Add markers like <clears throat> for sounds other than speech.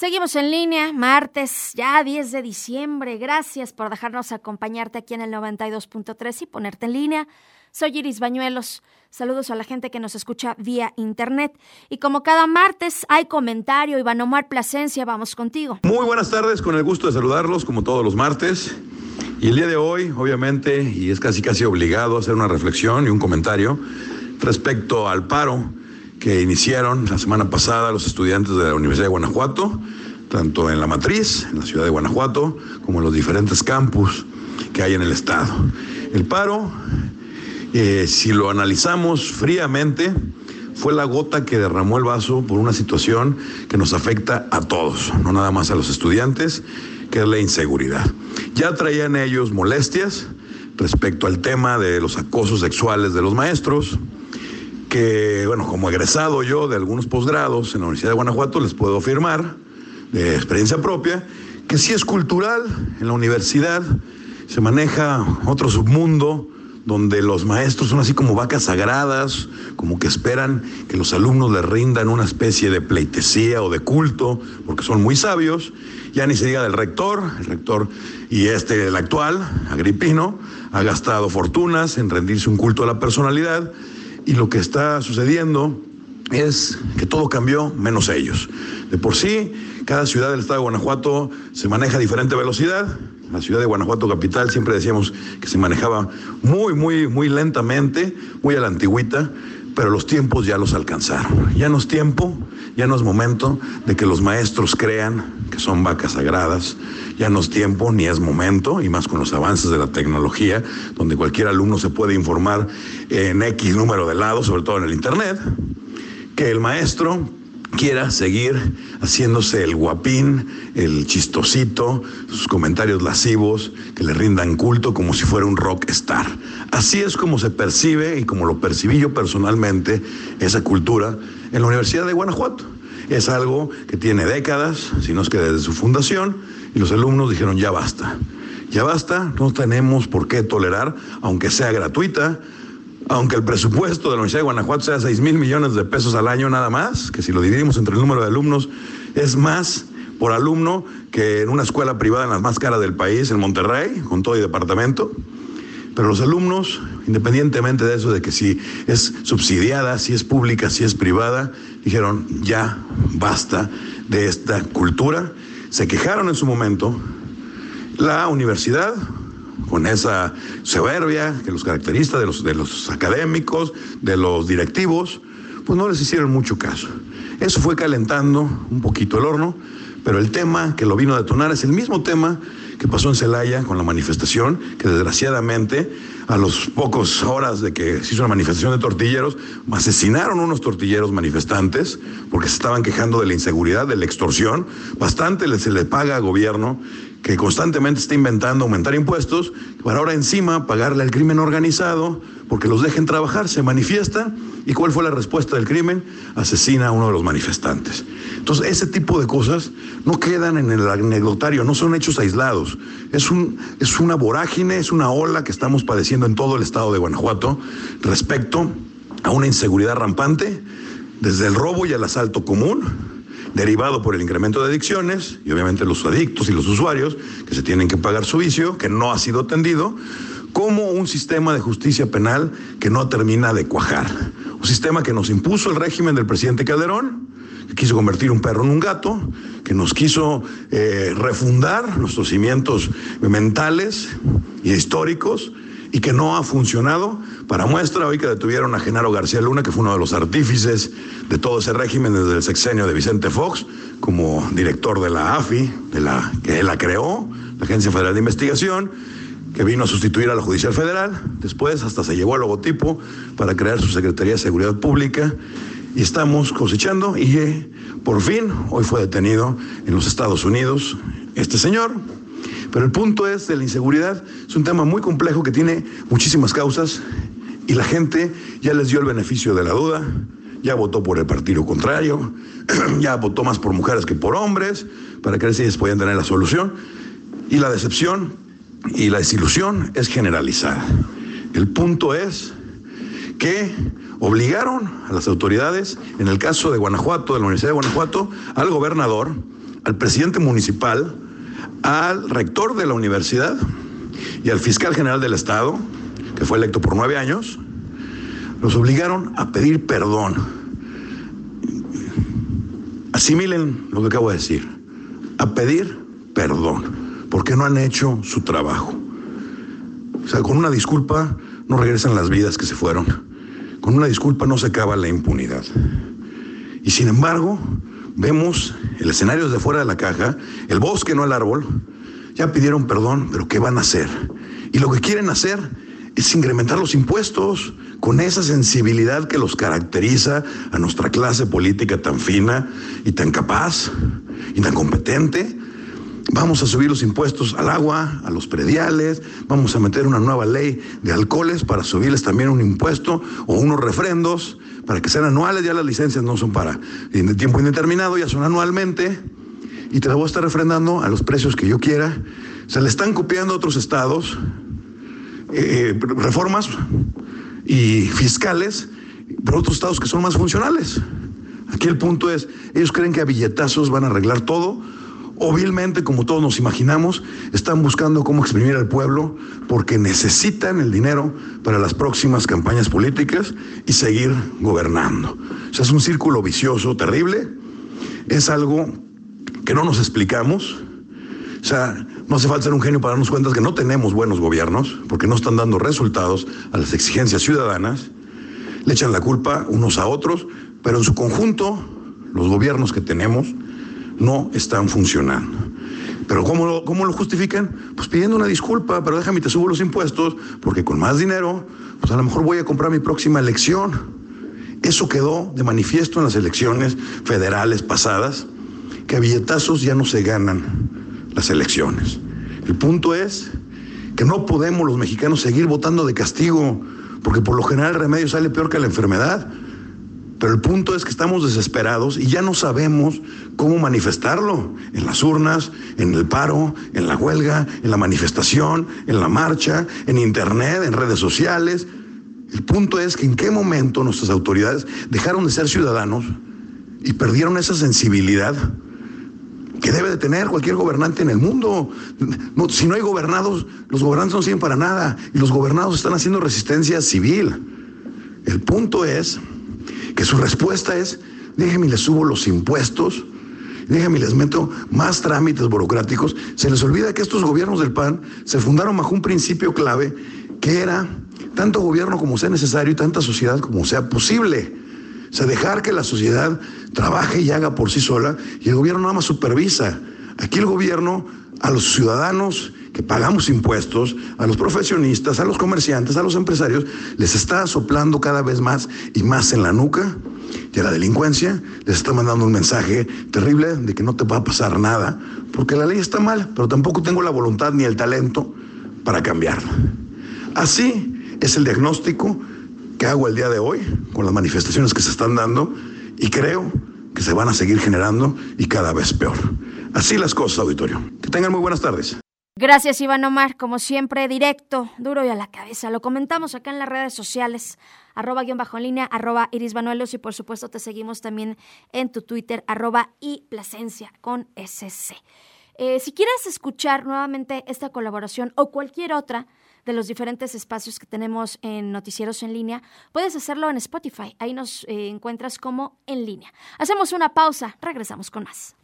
Seguimos en línea, martes, ya 10 de diciembre. Gracias por dejarnos acompañarte aquí en el 92.3 y ponerte en línea. Soy Iris Bañuelos. Saludos a la gente que nos escucha vía internet. Y como cada martes hay comentario, Iván Omar Plasencia, vamos contigo. Muy buenas tardes, con el gusto de saludarlos como todos los martes. Y el día de hoy, obviamente, y es casi casi obligado hacer una reflexión y un comentario respecto al paro que iniciaron la semana pasada los estudiantes de la Universidad de Guanajuato, tanto en la matriz, en la ciudad de Guanajuato, como en los diferentes campus que hay en el estado. El paro, eh, si lo analizamos fríamente, fue la gota que derramó el vaso por una situación que nos afecta a todos, no nada más a los estudiantes, que es la inseguridad. Ya traían ellos molestias respecto al tema de los acosos sexuales de los maestros, que, bueno, como egresado yo de algunos posgrados en la Universidad de Guanajuato, les puedo afirmar, de experiencia propia, que sí es cultural en la universidad, se maneja otro submundo donde los maestros son así como vacas sagradas, como que esperan que los alumnos les rindan una especie de pleitesía o de culto, porque son muy sabios. Ya ni se diga del rector, el rector y este, el actual, Agripino, ha gastado fortunas en rendirse un culto a la personalidad y lo que está sucediendo es que todo cambió menos ellos. De por sí, cada ciudad del estado de Guanajuato se maneja a diferente velocidad. La ciudad de Guanajuato capital siempre decíamos que se manejaba muy, muy, muy lentamente, muy a la antigüita, pero los tiempos ya los alcanzaron. Ya no es tiempo, ya no es momento de que los maestros crean que son vacas sagradas, ya no es tiempo ni es momento, y más con los avances de la tecnología, donde cualquier alumno se puede informar en X número de lados, sobre todo en el Internet, que el maestro quiera seguir haciéndose el guapín, el chistosito, sus comentarios lascivos, que le rindan culto como si fuera un rock star. Así es como se percibe y como lo percibí yo personalmente esa cultura en la Universidad de Guanajuato. Es algo que tiene décadas, si no es que desde su fundación, y los alumnos dijeron, ya basta, ya basta, no tenemos por qué tolerar, aunque sea gratuita, aunque el presupuesto de la Universidad de Guanajuato sea 6 mil millones de pesos al año nada más, que si lo dividimos entre el número de alumnos, es más por alumno que en una escuela privada en las más caras del país, en Monterrey, con todo y departamento. Pero los alumnos, independientemente de eso, de que si es subsidiada, si es pública, si es privada, dijeron, ya basta de esta cultura se quejaron en su momento, la universidad, con esa soberbia que los caracteriza de los, de los académicos, de los directivos, pues no les hicieron mucho caso. Eso fue calentando un poquito el horno, pero el tema que lo vino a detonar es el mismo tema que pasó en Celaya con la manifestación, que desgraciadamente a los pocos horas de que se hizo una manifestación de tortilleros, asesinaron unos tortilleros manifestantes porque se estaban quejando de la inseguridad, de la extorsión. Bastante se le paga al gobierno que constantemente está inventando aumentar impuestos, para ahora encima pagarle al crimen organizado, porque los dejen trabajar, se manifiesta, ¿y cuál fue la respuesta del crimen? Asesina a uno de los manifestantes. Entonces, ese tipo de cosas no quedan en el anecdotario, no son hechos aislados, es, un, es una vorágine, es una ola que estamos padeciendo en todo el estado de Guanajuato respecto a una inseguridad rampante, desde el robo y el asalto común, derivado por el incremento de adicciones y obviamente los adictos y los usuarios que se tienen que pagar su vicio, que no ha sido atendido, como un sistema de justicia penal que no termina de cuajar. Un sistema que nos impuso el régimen del presidente Calderón, que quiso convertir un perro en un gato, que nos quiso eh, refundar nuestros cimientos mentales y históricos y que no ha funcionado. Para muestra, hoy que detuvieron a Genaro García Luna, que fue uno de los artífices de todo ese régimen desde el sexenio de Vicente Fox, como director de la AFI, de la, que él la creó, la Agencia Federal de Investigación, que vino a sustituir a la Judicial Federal. Después hasta se llevó al logotipo para crear su Secretaría de Seguridad Pública. Y estamos cosechando y eh, por fin hoy fue detenido en los Estados Unidos este señor, pero el punto es de la inseguridad, es un tema muy complejo que tiene muchísimas causas y la gente ya les dio el beneficio de la duda, ya votó por el partido contrario, <clears throat> ya votó más por mujeres que por hombres, para que ellos podían tener la solución. Y la decepción y la desilusión es generalizada. El punto es que obligaron a las autoridades, en el caso de Guanajuato, de la Universidad de Guanajuato, al gobernador, al presidente municipal, al rector de la universidad y al fiscal general del Estado, que fue electo por nueve años, los obligaron a pedir perdón. Asimilen lo que acabo de decir, a pedir perdón, porque no han hecho su trabajo. O sea, con una disculpa no regresan las vidas que se fueron. Con una disculpa no se acaba la impunidad. Y sin embargo, vemos el escenario desde fuera de la caja, el bosque, no el árbol. Ya pidieron perdón, pero ¿qué van a hacer? Y lo que quieren hacer es incrementar los impuestos con esa sensibilidad que los caracteriza a nuestra clase política tan fina y tan capaz y tan competente. Vamos a subir los impuestos al agua, a los prediales, vamos a meter una nueva ley de alcoholes para subirles también un impuesto o unos refrendos para que sean anuales, ya las licencias no son para tiempo indeterminado, ya son anualmente, y te la voy a estar refrendando a los precios que yo quiera. Se le están copiando a otros estados eh, reformas y fiscales por otros estados que son más funcionales. Aquí el punto es, ellos creen que a billetazos van a arreglar todo, o vilmente, como todos nos imaginamos, están buscando cómo exprimir al pueblo porque necesitan el dinero para las próximas campañas políticas y seguir gobernando. O sea, es un círculo vicioso terrible, es algo que no nos explicamos. O sea, no hace falta ser un genio para darnos cuenta que no tenemos buenos gobiernos porque no están dando resultados a las exigencias ciudadanas. Le echan la culpa unos a otros, pero en su conjunto, los gobiernos que tenemos no están funcionando. Pero ¿cómo lo, ¿cómo lo justifican? Pues pidiendo una disculpa, pero déjame te subo los impuestos, porque con más dinero, pues a lo mejor voy a comprar mi próxima elección. Eso quedó de manifiesto en las elecciones federales pasadas, que a billetazos ya no se ganan las elecciones. El punto es que no podemos los mexicanos seguir votando de castigo, porque por lo general el remedio sale peor que la enfermedad. Pero el punto es que estamos desesperados y ya no sabemos cómo manifestarlo. En las urnas, en el paro, en la huelga, en la manifestación, en la marcha, en internet, en redes sociales. El punto es que en qué momento nuestras autoridades dejaron de ser ciudadanos y perdieron esa sensibilidad que debe de tener cualquier gobernante en el mundo. si no hay gobernados, los gobernantes no sirven para nada y los gobernados están haciendo resistencia civil. El punto es que su respuesta es, déjeme les subo los impuestos, déjeme les meto más trámites burocráticos. Se les olvida que estos gobiernos del PAN se fundaron bajo un principio clave que era tanto gobierno como sea necesario y tanta sociedad como sea posible. O sea, dejar que la sociedad trabaje y haga por sí sola y el gobierno nada más supervisa. Aquí el gobierno a los ciudadanos que pagamos impuestos, a los profesionistas, a los comerciantes, a los empresarios, les está soplando cada vez más y más en la nuca y a la delincuencia les está mandando un mensaje terrible de que no te va a pasar nada, porque la ley está mal, pero tampoco tengo la voluntad ni el talento para cambiarla. Así es el diagnóstico que hago el día de hoy con las manifestaciones que se están dando y creo que se van a seguir generando y cada vez peor. Así las cosas, auditorio. Que tengan muy buenas tardes. Gracias, Iván Omar. Como siempre, directo, duro y a la cabeza. Lo comentamos acá en las redes sociales, arroba guion bajo en línea, arroba Iris y por supuesto te seguimos también en tu Twitter, arroba y Plasencia con SC. Eh, si quieres escuchar nuevamente esta colaboración o cualquier otra, de los diferentes espacios que tenemos en Noticieros en línea, puedes hacerlo en Spotify. Ahí nos eh, encuentras como en línea. Hacemos una pausa, regresamos con más.